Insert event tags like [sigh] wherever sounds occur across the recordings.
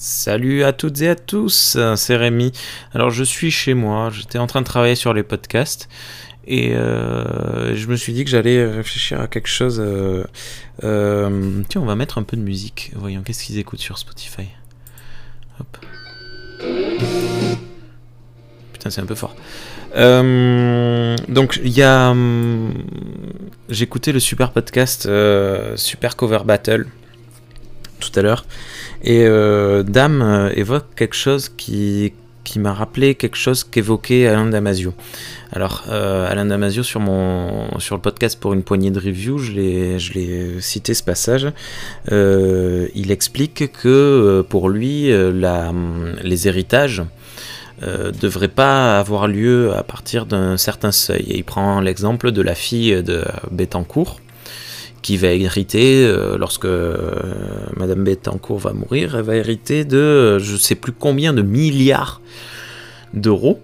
Salut à toutes et à tous, c'est Rémi. Alors je suis chez moi, j'étais en train de travailler sur les podcasts et euh, je me suis dit que j'allais réfléchir à quelque chose. Euh, euh, tiens, on va mettre un peu de musique. Voyons, qu'est-ce qu'ils écoutent sur Spotify? Putain, c'est un peu fort. donc il y a, hum, j'écoutais le super podcast Super Cover Battle tout à l'heure. Et euh, Dame euh, évoque quelque chose qui, qui m'a rappelé quelque chose qu'évoquait Alain Damasio. Alors, euh, Alain Damasio, sur, mon, sur le podcast pour une poignée de review, je l'ai cité ce passage. il explique que pour lui, la, les héritages ne devraient pas avoir lieu à partir d'un certain seuil. Il prend l'exemple de la fille de Bettencourt qui va hériter, euh, lorsque euh, Madame Bettencourt va mourir, elle va hériter de euh, je sais plus combien de milliards d'euros.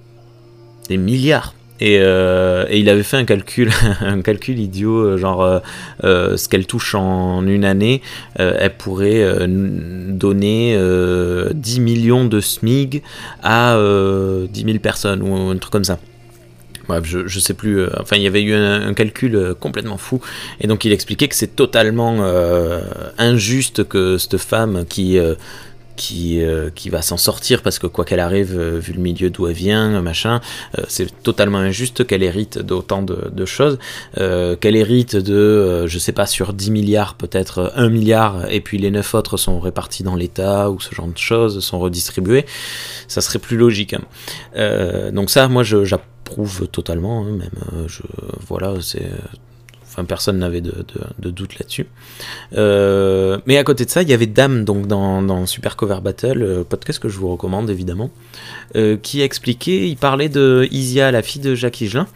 Des milliards. Et, il avait fait un calcul, [laughs] un calcul idiot, genre ce qu'elle touche en une année, elle pourrait donner 10 millions de SMIG à 10 000 personnes ou un truc comme ça. Bref, je, je sais plus. Euh, enfin, il y avait eu un, calcul euh, complètement fou. Et donc, il expliquait que c'est totalement euh, injuste que cette femme qui. qui, qui va s'en sortir parce que quoi qu'elle arrive, vu le milieu d'où elle vient, machin, c'est totalement injuste qu'elle hérite d'autant de, choses, qu'elle hérite de, je sais pas, sur 10 milliards, peut-être 1 milliard, et puis les 9 autres sont répartis dans l'État ou ce genre de choses, sont redistribués, ça serait plus logique. Hein. donc ça, moi, je, prouve totalement, hein, même. Euh, je, voilà, c'est. Enfin, personne n'avait de, doute là-dessus. Euh, mais à côté de ça, il y avait Dame, donc dans, Super Cover Battle, euh, podcast que je vous recommande évidemment, qui expliquait, il parlait de Isia, la fille de Jacques Higelin,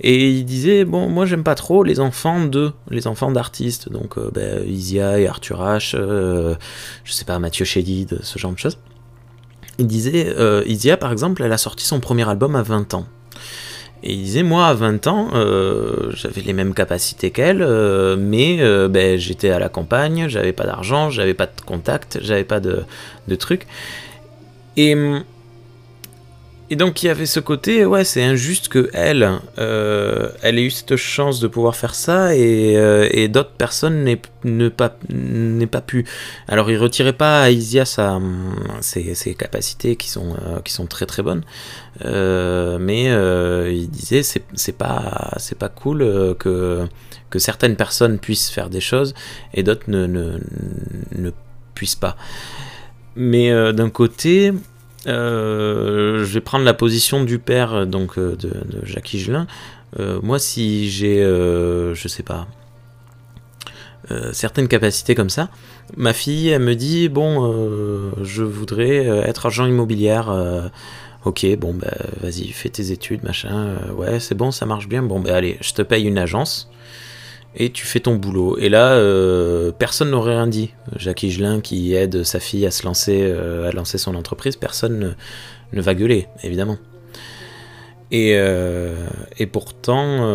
et il disait Bon, moi j'aime pas trop les enfants de, les enfants d'artistes, donc ben, Isia et Arthur H, je sais pas, Mathieu Chédid, ce genre de choses. Il disait Isia, par exemple, elle a sorti son premier album à 20 ans. Et il disait, moi, à 20 ans, euh, j'avais les mêmes capacités qu'elle, euh, mais euh, ben, j'étais à la campagne, j'avais pas d'argent, j'avais pas de contact, j'avais pas de, de trucs. Et hum, et donc il y avait ce côté, ouais, c'est injuste que elle, euh, elle ait eu cette chance de pouvoir faire ça et, euh, d'autres personnes n'aient pas, pas pu. Alors il retirait pas à Isia ses, capacités qui sont, euh, qui sont très très bonnes, mais il disait c'est pas, pas cool que, que certaines personnes puissent faire des choses et d'autres ne, ne, ne puissent pas. Mais d'un côté, euh, je vais prendre la position du père donc euh, de, Jacques Higelin. Euh, moi, si j'ai, je sais pas, certaines capacités comme ça, ma fille, me dit bon, je voudrais être agent immobilière. ok, bon, bah, vas-y, fais tes études, machin. ouais, c'est bon, ça marche bien. Bon, bah, allez, je te paye une agence et tu fais ton boulot. Et là, euh, personne n'aurait rien dit. Jacques Higelin qui aide sa fille à se lancer, euh, à lancer son entreprise, personne ne, va gueuler, évidemment. Et, euh, pourtant,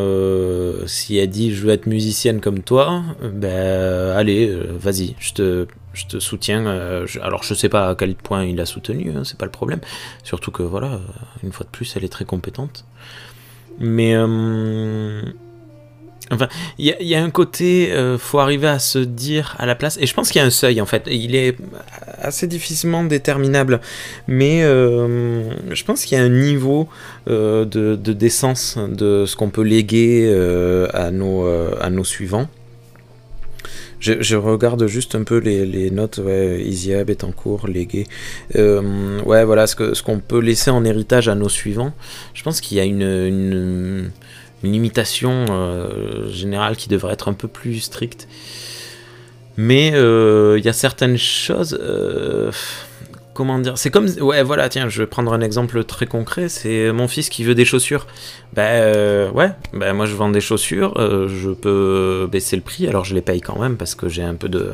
si elle dit je veux être musicienne comme toi, ben allez, vas-y, je te, soutiens. alors je sais pas à quel point il a soutenu, hein, c'est pas le problème. Surtout que voilà, une fois de plus, elle est très compétente. Mais Enfin, il y, a un côté, euh, faut arriver à se dire à la place, et je pense qu'il y a un seuil en fait, il est assez difficilement déterminable, mais euh, je pense qu'il y a un niveau euh, de, décence de ce qu'on peut léguer à, nos, à nos suivants. Je, regarde juste un peu les, notes, ouais, Isia, Betancourt, légué. ouais, voilà, ce qu'on peut laisser en héritage à nos suivants. Je pense qu'il y a une limitation euh, générale qui devrait être un peu plus stricte. Mais euh, il y a certaines choses. Euh, comment dire C'est comme. Ouais, voilà, tiens, je vais prendre un exemple très concret. C'est mon fils qui veut des chaussures. Ben ouais, ben moi je vends des chaussures. je peux baisser le prix. Alors je les paye quand même parce que j'ai un peu de.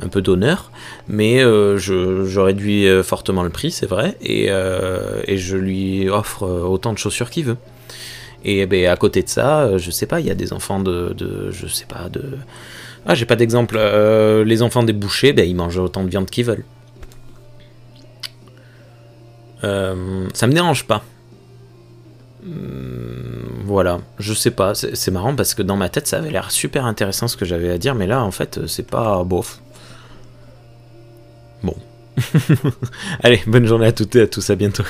Un peu d'honneur, mais je, je, réduis fortement le prix, c'est vrai, et, et je lui offre autant de chaussures qu'il veut. Et ben, à côté de ça, euh, je sais pas, il y a des enfants de, je sais pas, de... Ah, j'ai pas d'exemple. Euh, les enfants des bouchers, ben, ils mangent autant de viande qu'ils veulent. Euh, ça me dérange pas. Hum, voilà, je sais pas, c'est marrant parce que dans ma tête ça avait l'air super intéressant ce que j'avais à dire, mais là en fait c'est pas bof. Bon. [laughs] Allez, bonne journée à toutes et à tous, à bientôt.